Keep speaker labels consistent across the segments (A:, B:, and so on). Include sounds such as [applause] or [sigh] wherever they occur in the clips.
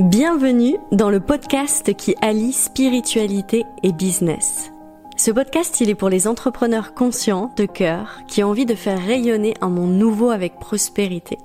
A: Bienvenue dans le podcast qui allie spiritualité et business. Ce podcast, il est pour les entrepreneurs conscients, de cœur, qui ont envie de faire rayonner un monde nouveau avec prospérité.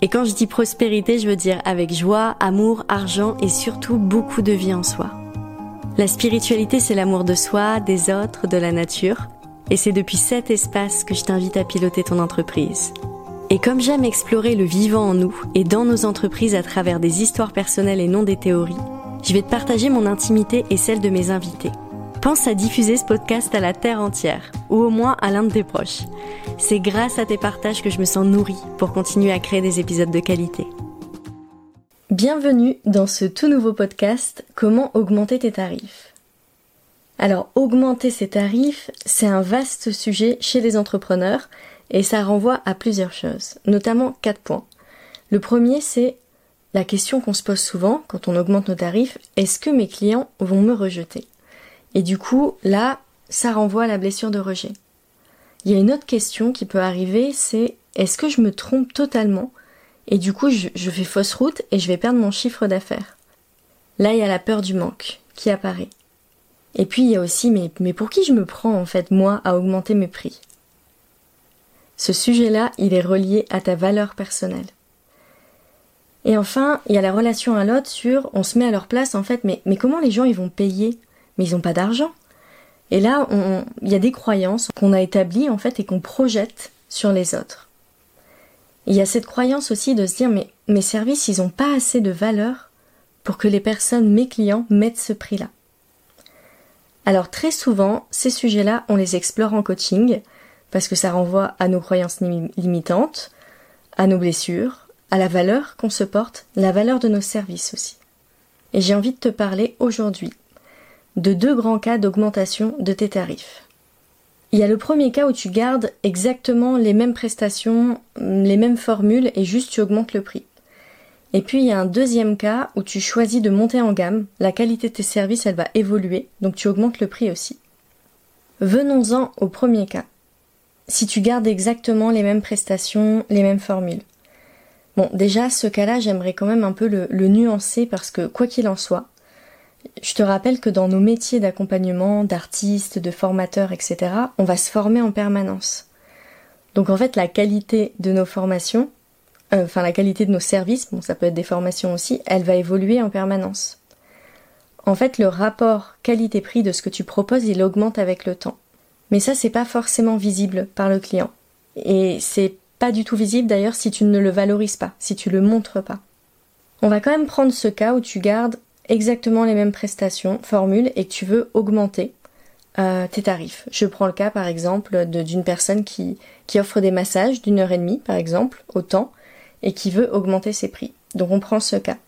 A: Et quand je dis prospérité, je veux dire avec joie, amour, argent et surtout beaucoup de vie en soi. La spiritualité, c'est l'amour de soi, des autres, de la nature. Et c'est depuis cet espace que je t'invite à piloter ton entreprise. Et comme j'aime explorer le vivant en nous et dans nos entreprises à travers des histoires personnelles et non des théories, je vais te partager mon intimité et celle de mes invités. Pense à diffuser ce podcast à la terre entière, ou au moins à l'un de tes proches. C'est grâce à tes partages que je me sens nourrie pour continuer à créer des épisodes de qualité. Bienvenue dans ce tout nouveau podcast Comment augmenter tes tarifs. Alors, augmenter ses tarifs, c'est un vaste sujet chez les entrepreneurs et ça renvoie à plusieurs choses, notamment quatre points. Le premier, c'est la question qu'on se pose souvent quand on augmente nos tarifs, est-ce que mes clients vont me rejeter? Et du coup, là, ça renvoie à la blessure de rejet. Il y a une autre question qui peut arriver, c'est est-ce que je me trompe totalement? Et du coup je, fais fausse route et je vais perdre mon chiffre d'affaires Là, il y a la peur du manque qui apparaît. Et puis il y a aussi mais, pour qui je me prends en fait moi à augmenter mes prix? Ce sujet-là, il est relié à ta valeur personnelle. Et enfin, il y a la relation à l'autre sur on se met à leur place en fait, mais, comment les gens ils vont payer? Mais ils n'ont pas d'argent. Et là, il y a des croyances qu'on a établies en fait et qu'on projette sur les autres. il y a cette croyance aussi de se dire mais mes services ils n'ont pas assez de valeur pour que les personnes, mes clients, mettent ce prix-là. Alors très souvent, ces sujets-là, on les explore en coaching parce que ça renvoie à nos croyances limitantes, à nos blessures, à la valeur qu'on se porte, la valeur de nos services aussi. Et j'ai envie de te parler aujourd'hui de deux grands cas d'augmentation de tes tarifs. Il y a le premier cas où tu gardes exactement les mêmes prestations, les mêmes formules et juste tu augmentes le prix. Et puis il y a un deuxième cas où tu choisis de monter en gamme, la qualité de tes services elle va évoluer, donc tu augmentes le prix aussi. Venons-en au premier cas si tu gardes exactement les mêmes prestations, les mêmes formules. Bon, déjà, ce cas-là, j'aimerais quand même un peu le, nuancer parce que, quoi qu'il en soit, je te rappelle que dans nos métiers d'accompagnement, d'artistes, de formateurs, etc., on va se former en permanence. Donc en fait, la qualité de nos formations, euh, enfin la qualité de nos services, bon ça peut être des formations aussi, elle va évoluer en permanence. En fait, le rapport qualité-prix de ce que tu proposes, il augmente avec le temps. Mais ça, c'est pas forcément visible par le client. Et c'est pas du tout visible d'ailleurs si tu ne le valorises pas, si tu le montres pas. On va quand même prendre ce cas où tu gardes exactement les mêmes prestations, formules, et que tu veux augmenter euh, tes tarifs. Je prends le cas par exemple d'une personne qui, qui offre des massages d'une heure et demie par exemple, au temps, et qui veut augmenter ses prix. Donc on prend ce cas.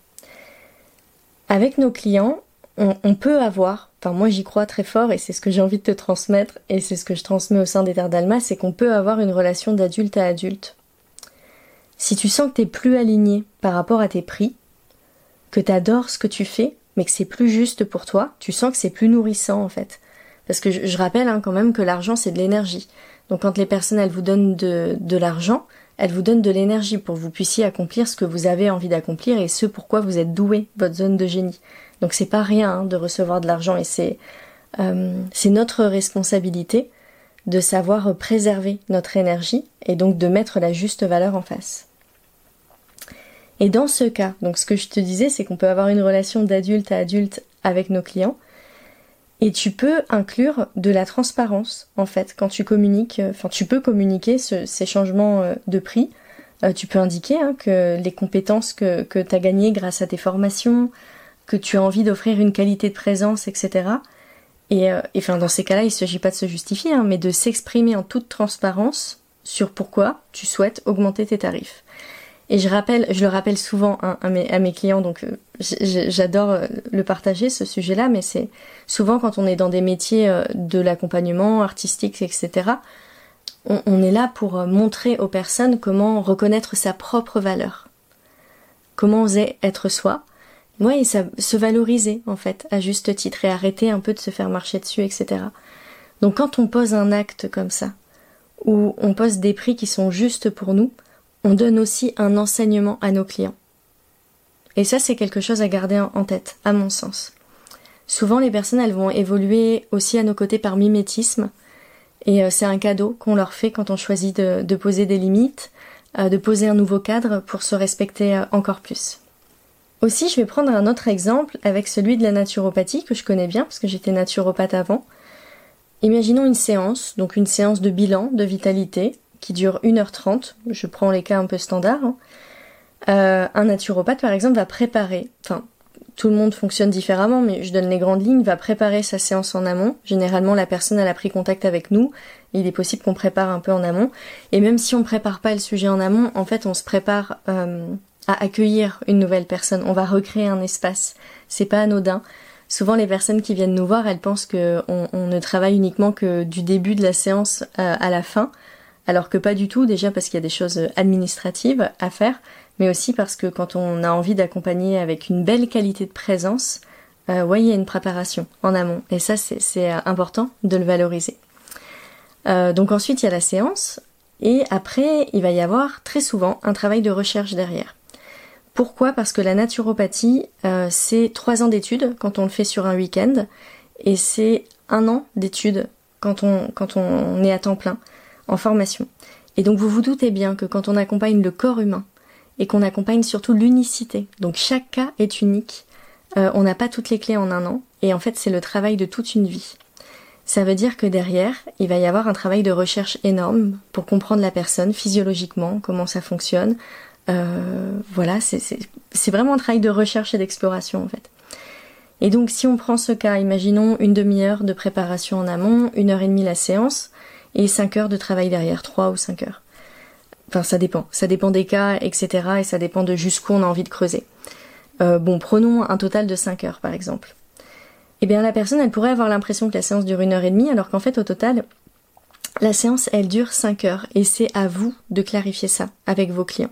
A: Avec nos clients, on, peut avoir, enfin moi j'y crois très fort et c'est ce que j'ai envie de te transmettre et c'est ce que je transmets au sein des Terres d'Alma, c'est qu'on peut avoir une relation d'adulte à adulte. Si tu sens que t'es plus aligné par rapport à tes prix, que t'adores ce que tu fais, mais que c'est plus juste pour toi, tu sens que c'est plus nourrissant en fait. Parce que je, rappelle hein, quand même que l'argent c'est de l'énergie. Donc quand les personnes elles vous donnent de, de l'argent, elles vous donnent de l'énergie pour que vous puissiez accomplir ce que vous avez envie d'accomplir et ce pourquoi vous êtes doué, votre zone de génie. Donc c'est pas rien hein, de recevoir de l'argent et c'est euh, c'est notre responsabilité de savoir préserver notre énergie et donc de mettre la juste valeur en face. Et dans ce cas, donc ce que je te disais, c'est qu'on peut avoir une relation d'adulte à adulte avec nos clients et tu peux inclure de la transparence en fait quand tu communiques, enfin tu peux communiquer ces changements euh, de prix. Euh, tu peux indiquer hein, que les compétences que, que tu as gagnées grâce à tes formations, que tu as envie d'offrir une qualité de présence, etc. Et, euh, enfin, dans ces cas-là, il ne s'agit pas de se justifier, hein, mais de s'exprimer en toute transparence sur pourquoi tu souhaites augmenter tes tarifs. Et je rappelle, je le rappelle souvent hein, à, mes, à, mes, clients, donc euh, j'adore euh, le partager ce sujet-là, mais c'est souvent quand on est dans des métiers de l'accompagnement artistique, etc. On, on, est là pour montrer aux personnes comment reconnaître sa propre valeur, comment oser être soi, Ouais, ça, se valoriser en fait, à juste titre, et arrêter un peu de se faire marcher dessus, etc. Donc quand on pose un acte comme ça, où on pose des prix qui sont justes pour nous, on donne aussi un enseignement à nos clients. Et ça, c'est quelque chose à garder en tête, à mon sens. Souvent, les personnes, elles vont évoluer aussi à nos côtés par mimétisme. Et euh, c'est un cadeau qu'on leur fait quand on choisit de, poser des limites, euh, de poser un nouveau cadre pour se respecter euh, encore plus. Aussi, je vais prendre un autre exemple avec celui de la naturopathie que je connais bien parce que j'étais naturopathe avant. Imaginons une séance, donc une séance de bilan de vitalité qui dure 1h30. Je prends les cas un peu standards. Hein. un naturopathe, par exemple, va préparer, enfin, tout le monde fonctionne différemment, mais je donne les grandes lignes, va préparer sa séance en amont. Généralement, la personne, elle a pris contact avec nous. Il est possible qu'on prépare un peu en amont. Et même si on prépare pas le sujet en amont, en fait, on se prépare euh, à accueillir une nouvelle personne. On va recréer un espace. C'est pas anodin. Souvent, les personnes qui viennent nous voir, elles pensent qu'on on ne travaille uniquement que du début de la séance à la fin, alors que pas du tout, déjà parce qu'il y a des choses administratives à faire, mais aussi parce que quand on a envie d'accompagner avec une belle qualité de présence, euh, il y a une préparation en amont. Et ça, c'est euh, important de le valoriser. Euh, donc ensuite, il y a la séance. Et après, il va y avoir très souvent un travail de recherche derrière. Pourquoi? Parce que la naturopathie, euh, c'est trois ans d'études quand on le fait sur un week-end, et c'est un an d'études quand on, quand on est à temps plein en formation. Et donc vous vous doutez bien que quand on accompagne le corps humain, et qu'on accompagne surtout l'unicité. Donc chaque cas est unique. Euh, on n'a pas toutes les clés en un an et en fait c'est le travail de toute une vie. Ça veut dire que derrière, il va y avoir un travail de recherche énorme pour comprendre la personne physiologiquement, comment ça fonctionne. Euh, voilà, c'est vraiment un travail de recherche et d'exploration en fait. Et donc si on prend ce cas, imaginons une demi-heure de préparation en amont, une heure et demie la séance, et cinq heures de travail derrière, trois ou cinq heures. Enfin, ça dépend. Ça dépend des cas, etc. Et ça dépend de jusqu'où on a envie de creuser. Euh, bon, prenons un total de 5 heures, par exemple. Eh bien, la personne, elle pourrait avoir l'impression que la séance dure une heure et demie, alors qu'en fait, au total, la séance, elle dure 5 heures. Et c'est à vous de clarifier ça avec vos clients.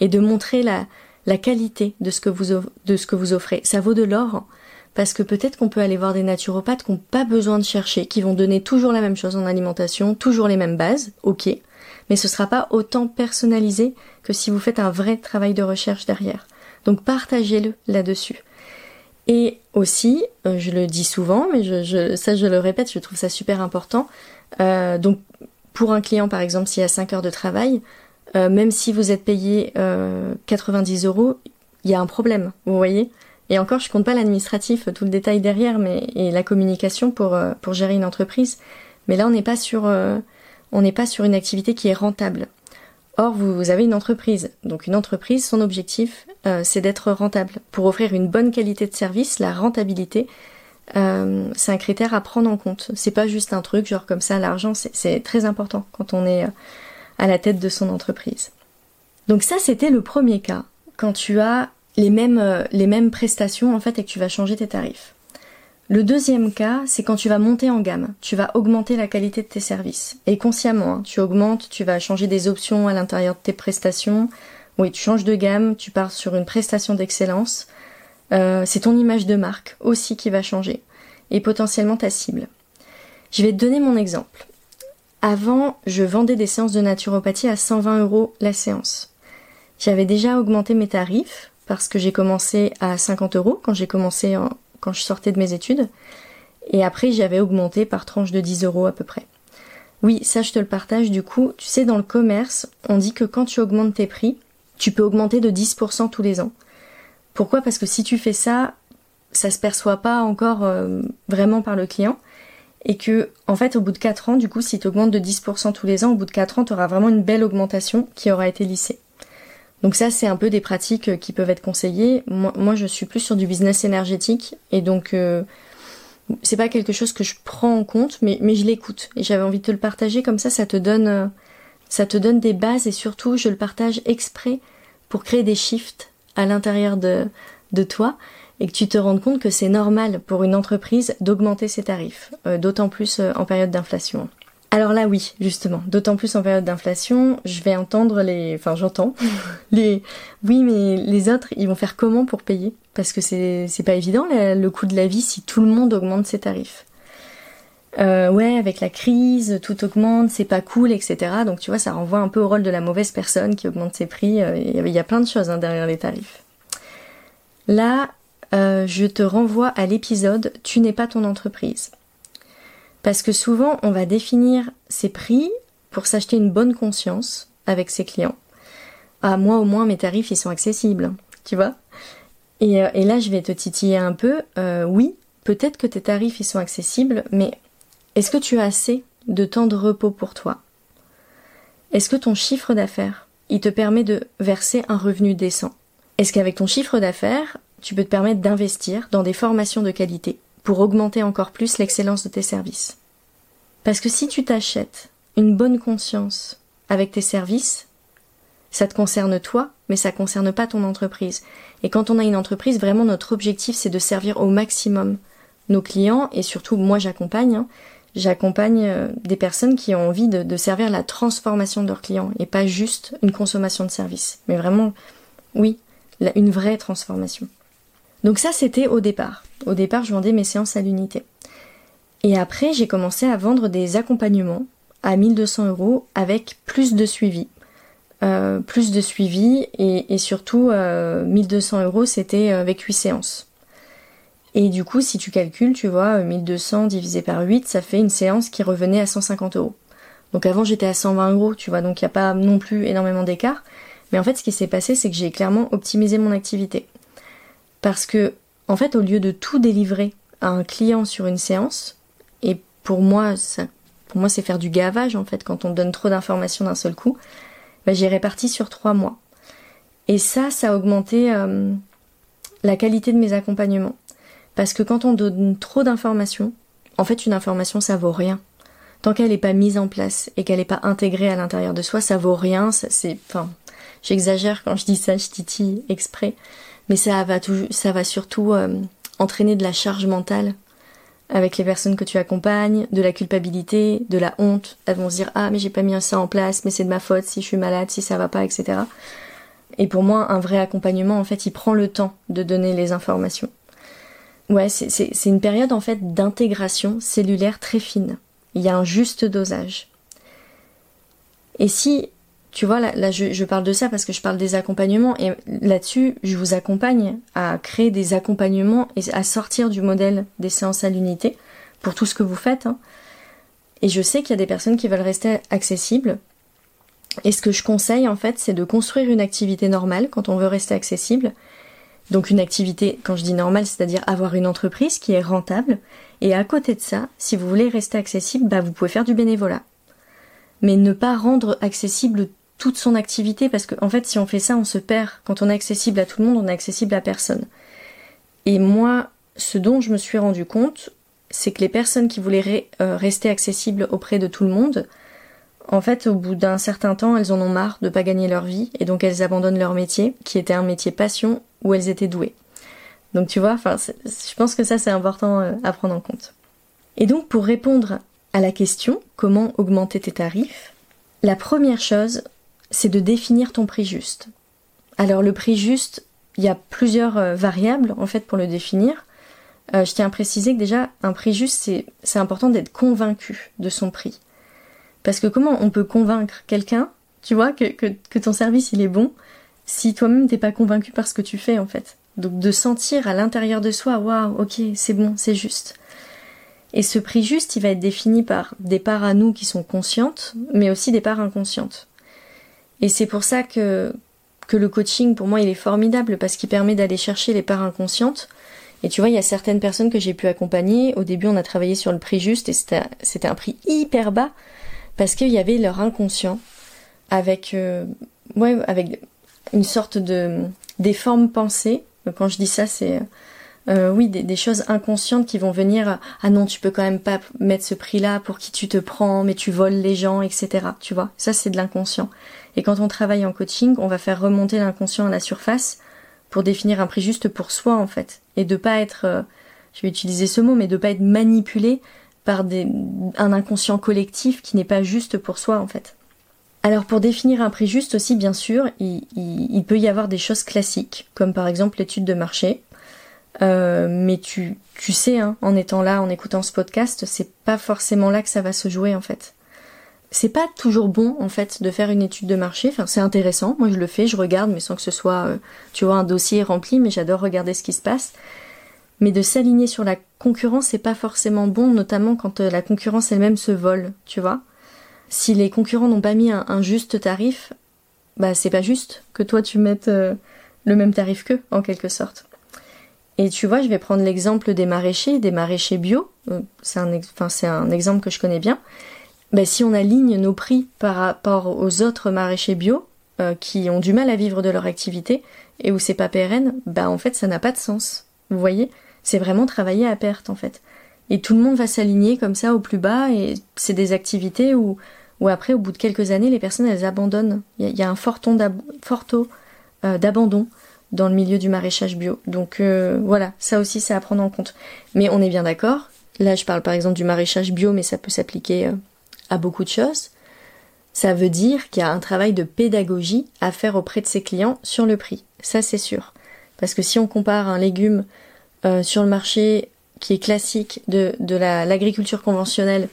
A: Et de montrer la, la qualité de ce, que vous, de ce que vous offrez. Ça vaut de l'or, parce que peut-être qu'on peut aller voir des naturopathes qui n'ont pas besoin de chercher, qui vont donner toujours la même chose en alimentation, toujours les mêmes bases, ok, mais ce sera pas autant personnalisé que si vous faites un vrai travail de recherche derrière. Donc partagez-le là-dessus. Et aussi, euh, je le dis souvent, mais je, ça je le répète, je trouve ça super important. Euh, donc pour un client par exemple, s'il y a 5 heures de travail, euh, même si vous êtes payé 90 euros, il y a un problème, vous voyez et encore, je compte pas l'administratif, tout le détail derrière, mais et la communication pour pour gérer une entreprise. Mais là, on n'est pas sur on n'est pas sur une activité qui est rentable. Or, vous, avez une entreprise. Donc une entreprise, son objectif, euh, c'est d'être rentable. Pour offrir une bonne qualité de service, la rentabilité, euh, c'est un critère à prendre en compte. C'est pas juste un truc, genre comme ça, l'argent, c'est très important quand on est euh, à la tête de son entreprise. Donc ça, c'était le premier cas, quand tu as les mêmes, les mêmes prestations, en fait, et que tu vas changer tes tarifs. Le deuxième cas, c'est quand tu vas monter en gamme, tu vas augmenter la qualité de tes services. Et consciemment, hein, tu augmentes, tu vas changer des options à l'intérieur de tes prestations. Oui, tu changes de gamme, tu pars sur une prestation d'excellence. Euh, c'est ton image de marque aussi qui va changer. Et potentiellement ta cible. Je vais te donner mon exemple. Avant, je vendais des séances de naturopathie à 120 euros la séance. J'avais déjà augmenté mes tarifs parce que j'ai commencé à 50 euros quand j'ai commencé en, quand je sortais de mes études. Et après, j'avais augmenté par tranche de 10 euros à peu près. Oui, ça je te le partage du coup. Tu sais, dans le commerce, on dit que quand tu augmentes tes prix, tu peux augmenter de 10% tous les ans. Pourquoi? Parce que si tu fais ça, ça se perçoit pas encore euh, vraiment par le client. Et que, en fait, au bout de 4 ans, du coup, si tu augmentes de 10% tous les ans, au bout de 4 ans, tu auras vraiment une belle augmentation qui aura été lissée. Donc ça, c'est un peu des pratiques euh, qui peuvent être conseillées. Moi, je suis plus sur du business énergétique. Et donc euh, c'est pas quelque chose que je prends en compte, mais, mais je l'écoute. Et j'avais envie de te le partager. Comme ça, ça te donne euh, ça te donne des bases. Et surtout je le partage exprès pour créer des shifts à l'intérieur de, de toi et que tu te rendes compte que c'est normal pour une entreprise d'augmenter ses tarifs, d'autant plus en période d'inflation. Alors là, oui, justement. D'autant plus en période d'inflation, je vais entendre les, enfin, j'entends [laughs] les, oui, mais les autres, ils vont faire comment pour payer? Parce que c'est, c'est pas évident le coût de la vie si tout le monde augmente ses tarifs. Euh, ouais, avec la crise, tout augmente, c'est pas cool, etc. Donc tu vois, ça renvoie un peu au rôle de la mauvaise personne qui augmente ses prix. Euh, il y a plein de choses hein, derrière les tarifs. Là, euh, je te renvoie à l'épisode Tu n'es pas ton entreprise. Parce que souvent, on va définir ses prix pour s'acheter une bonne conscience avec ses clients. Ah, moi au moins, mes tarifs, ils sont accessibles, tu vois et, euh, là, je vais te titiller un peu. Euh, oui, peut-être que tes tarifs, ils sont accessibles, mais est-ce que tu as assez de temps de repos pour toi? Est-ce que ton chiffre d'affaires, il te permet de verser un revenu décent? Est-ce qu'avec ton chiffre d'affaires, tu peux te permettre d'investir dans des formations de qualité pour augmenter encore plus l'excellence de tes services. Parce que si tu t'achètes une bonne conscience avec tes services, ça te concerne toi, mais ça concerne pas ton entreprise. Et quand on a une entreprise, vraiment notre objectif c'est de servir au maximum nos clients et surtout moi j'accompagne. Hein. j'accompagne euh, des personnes qui ont envie de, servir la transformation de leurs clients et pas juste une consommation de services, mais vraiment, oui, une vraie transformation. Donc ça, c'était au départ. Au départ, je vendais mes séances à l'unité. Et après, j'ai commencé à vendre des accompagnements à 1200 euros avec plus de suivi. Euh, plus de suivi et, surtout 1200 euh, euros c'était avec 8 séances. Et du coup si tu calcules tu vois 1200 divisé par 8 ça fait une séance qui revenait à 150 euros. Donc avant j'étais à 120 euros tu vois donc il n'y a pas non plus énormément d'écart. Mais en fait ce qui s'est passé c'est que j'ai clairement optimisé mon activité. Parce que, en fait, au lieu de tout délivrer à un client sur une séance, et pour moi, ça, pour moi, c'est faire du gavage, en fait, quand on donne trop d'informations d'un seul coup, bah, j'ai réparti sur trois mois. Et ça, ça a augmenté euh, la qualité de mes accompagnements. Parce que quand on donne trop d'informations, en fait, une information, ça vaut rien. Tant qu'elle n'est pas mise en place et qu'elle n'est pas intégrée à l'intérieur de soi, ça vaut rien. C'est, enfin, j'exagère quand je dis ça, je titille exprès mais ça va, ça va surtout euh, entraîner de la charge mentale avec les personnes que tu accompagnes, de la culpabilité, de la honte. Elles vont se dire ah mais j'ai pas mis ça en place, mais c'est de ma faute si je suis malade, si ça va pas, etc. Et pour moi, un vrai accompagnement, en fait, il prend le temps de donner les informations. Ouais, c'est une période en fait d'intégration cellulaire très fine. Il y a un juste dosage. Et si tu vois, là, je, parle de ça parce que je parle des accompagnements et là-dessus, je vous accompagne à créer des accompagnements et à sortir du modèle des séances à l'unité pour tout ce que vous faites. Hein. Et je sais qu'il y a des personnes qui veulent rester accessibles. Et ce que je conseille, en fait, c'est de construire une activité normale quand on veut rester accessible. Donc une activité, quand je dis normale, c'est-à-dire avoir une entreprise qui est rentable. Et à côté de ça, si vous voulez rester accessible, bah, vous pouvez faire du bénévolat. Mais ne pas rendre accessible toute son activité parce qu'en en fait si on fait ça on se perd. Quand on est accessible à tout le monde on est accessible à personne. Et moi ce dont je me suis rendu compte c'est que les personnes qui voulaient euh, rester accessibles auprès de tout le monde en fait au bout d'un certain temps elles en ont marre de pas gagner leur vie et donc elles abandonnent leur métier qui était un métier passion où elles étaient douées. Donc tu vois, je pense que ça c'est important euh, à prendre en compte. Et donc pour répondre à la question comment augmenter tes tarifs, la première chose, c'est de définir ton prix juste. Alors le prix juste, il y a plusieurs euh, variables en fait pour le définir. Euh, je tiens à préciser que déjà un prix juste, c'est important d'être convaincu de son prix. Parce que comment on peut convaincre quelqu'un, tu vois, que, ton service il est bon, si toi-même t'es pas convaincu par ce que tu fais en fait? Donc de sentir à l'intérieur de soi, waouh, ok, c'est bon, c'est juste. Et ce prix juste, il va être défini par des parts à nous qui sont conscientes, mais aussi des parts inconscientes. Et c'est pour ça que, que le coaching, pour moi, il est formidable parce qu'il permet d'aller chercher les parts inconscientes. Et tu vois, il y a certaines personnes que j'ai pu accompagner. Au début, on a travaillé sur le prix juste et c'était un prix hyper bas parce qu'il y avait leur inconscient avec, euh, ouais, avec une sorte de des formes pensées. Quand je dis ça, c'est euh, oui, des, choses inconscientes qui vont venir ah non, tu peux quand même pas mettre ce prix-là pour qui tu te prends, mais tu voles les gens, etc. Tu vois, ça c'est de l'inconscient. Et quand on travaille en coaching, on va faire remonter l'inconscient à la surface pour définir un prix juste pour soi en fait, et de pas être, euh, je vais utiliser ce mot, mais de pas être manipulé par des, un inconscient collectif qui n'est pas juste pour soi en fait. Alors pour définir un prix juste aussi, bien sûr, il, peut y avoir des choses classiques, comme par exemple l'étude de marché, euh, mais tu, tu sais, hein, en étant là, en écoutant ce podcast, c'est pas forcément là que ça va se jouer en fait. C'est pas toujours bon en fait de faire une étude de marché. C'est intéressant. Moi, je le fais, je regarde, mais sans que ce soit, euh, tu vois, un dossier rempli. Mais j'adore regarder ce qui se passe. Mais de s'aligner sur la concurrence, c'est pas forcément bon, notamment quand euh, la concurrence elle-même se vole, tu vois. Si les concurrents n'ont pas mis un, juste tarif, bah c'est pas juste que toi tu mettes euh, le même tarif qu'eux, en quelque sorte. Et tu vois, je vais prendre l'exemple des maraîchers, des maraîchers bio. C'est un exemple que je connais bien bah, si on aligne nos prix par rapport aux autres maraîchers bio euh, qui ont du mal à vivre de leur activité et où c'est pas pérenne, bah en fait ça n'a pas de sens. Vous voyez? C'est vraiment travailler à perte en fait. Et tout le monde va s'aligner comme ça au plus bas et c'est des activités où, où après au bout de quelques années les personnes elles abandonnent. Il y, a un fort, taux euh, d'abandon dans le milieu du maraîchage bio. Donc euh, voilà, ça aussi c'est à prendre en compte. Mais on est bien d'accord. Là je parle par exemple du maraîchage bio mais ça peut s'appliquer beaucoup de choses, ça veut dire qu'il y a un travail de pédagogie à faire auprès de ses clients sur le prix. Ça, c'est sûr. Parce que si on compare un légume euh, sur le marché qui est classique de, de l'agriculture conventionnelle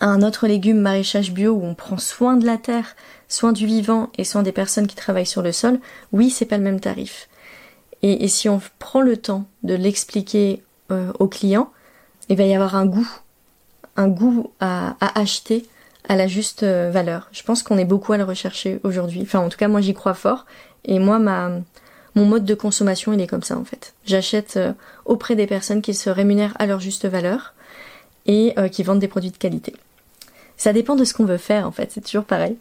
A: à un autre légume maraîchage bio où on prend soin de la terre, soin du vivant et soin des personnes qui travaillent sur le sol, oui, c'est pas le même tarif. Et, et si on prend le temps de l'expliquer euh, aux clients, il va y avoir un goût un goût à, acheter à la juste euh, valeur. Je pense qu'on est beaucoup à le rechercher aujourd'hui. Enfin, en tout cas, moi, j'y crois fort. Et moi, ma, mon mode de consommation, il est comme ça, en fait. J'achète euh, auprès des personnes qui se rémunèrent à leur juste valeur et euh, qui vendent des produits de qualité. Ça dépend de ce qu'on veut faire, en fait. C'est toujours pareil.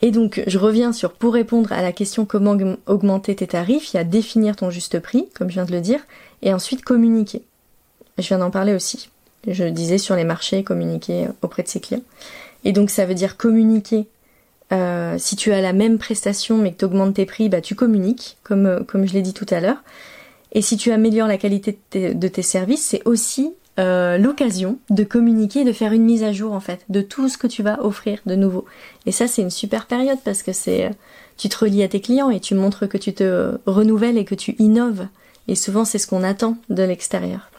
A: Et donc, je reviens sur, pour répondre à la question comment augmenter tes tarifs, il y a définir ton juste prix, comme je viens de le dire, et ensuite communiquer. Je viens d'en parler aussi je disais sur les marchés, communiquer auprès de ses clients. Et donc ça veut dire communiquer. Euh, si tu as la même prestation mais que tu augmentes tes prix, bah tu communiques, comme, euh, comme je l'ai dit tout à l'heure. Et si tu améliores la qualité de tes, services, c'est aussi euh, l'occasion de communiquer, de faire une mise à jour en fait de tout ce que tu vas offrir de nouveau. Et ça c'est une super période parce que c'est tu te relis à tes clients et tu montres que tu te renouvelles et que tu innoves. Et souvent c'est ce qu'on attend de l'extérieur.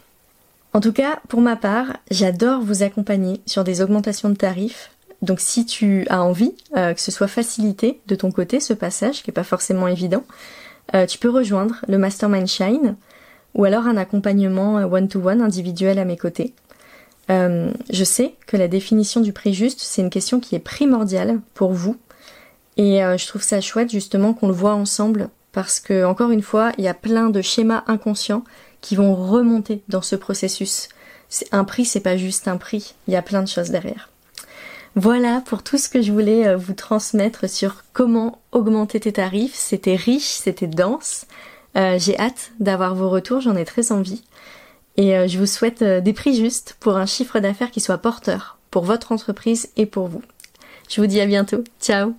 A: En tout cas, pour ma part, j'adore vous accompagner sur des augmentations de tarifs. Donc si tu as envie euh, que ce soit facilité de ton côté, ce passage, qui n'est pas forcément évident, euh, tu peux rejoindre le Mastermind Shine ou alors un accompagnement euh, one-to-one individuel à mes côtés. je sais que la définition du prix juste, c'est une question qui est primordiale pour vous. Et je trouve ça chouette justement qu'on le voit ensemble parce que, encore une fois, il y a plein de schémas inconscients qui vont remonter dans ce processus. Un prix, c'est pas juste un prix, il y a plein de choses derrière. Voilà pour tout ce que je voulais euh, vous transmettre sur comment augmenter tes tarifs. C'était riche, c'était dense. Euh, j'ai hâte d'avoir vos retours, j'en ai très envie. Et euh, je vous souhaite des prix justes pour un chiffre d'affaires qui soit porteur pour votre entreprise et pour vous. Je vous dis à bientôt. Ciao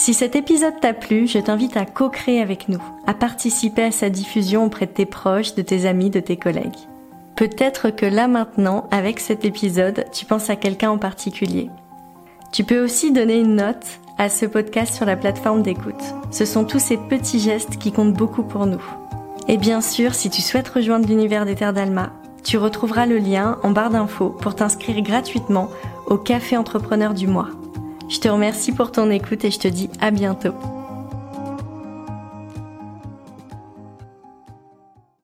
A: si cet épisode t'a plu, je t'invite à co-créer avec nous, à participer à sa diffusion auprès de tes proches, de tes amis, de tes collègues. Peut-être que là maintenant, avec cet épisode, tu penses à quelqu'un en particulier. Tu peux aussi donner une note à ce podcast sur la plateforme d'écoute. Ce sont tous ces petits gestes qui comptent beaucoup pour nous. Et bien sûr, si tu souhaites rejoindre l'univers des Terres d'Alma, tu retrouveras le lien en barre d'infos pour t'inscrire gratuitement au Café Entrepreneur du mois. Je te remercie pour ton écoute et je te dis à bientôt.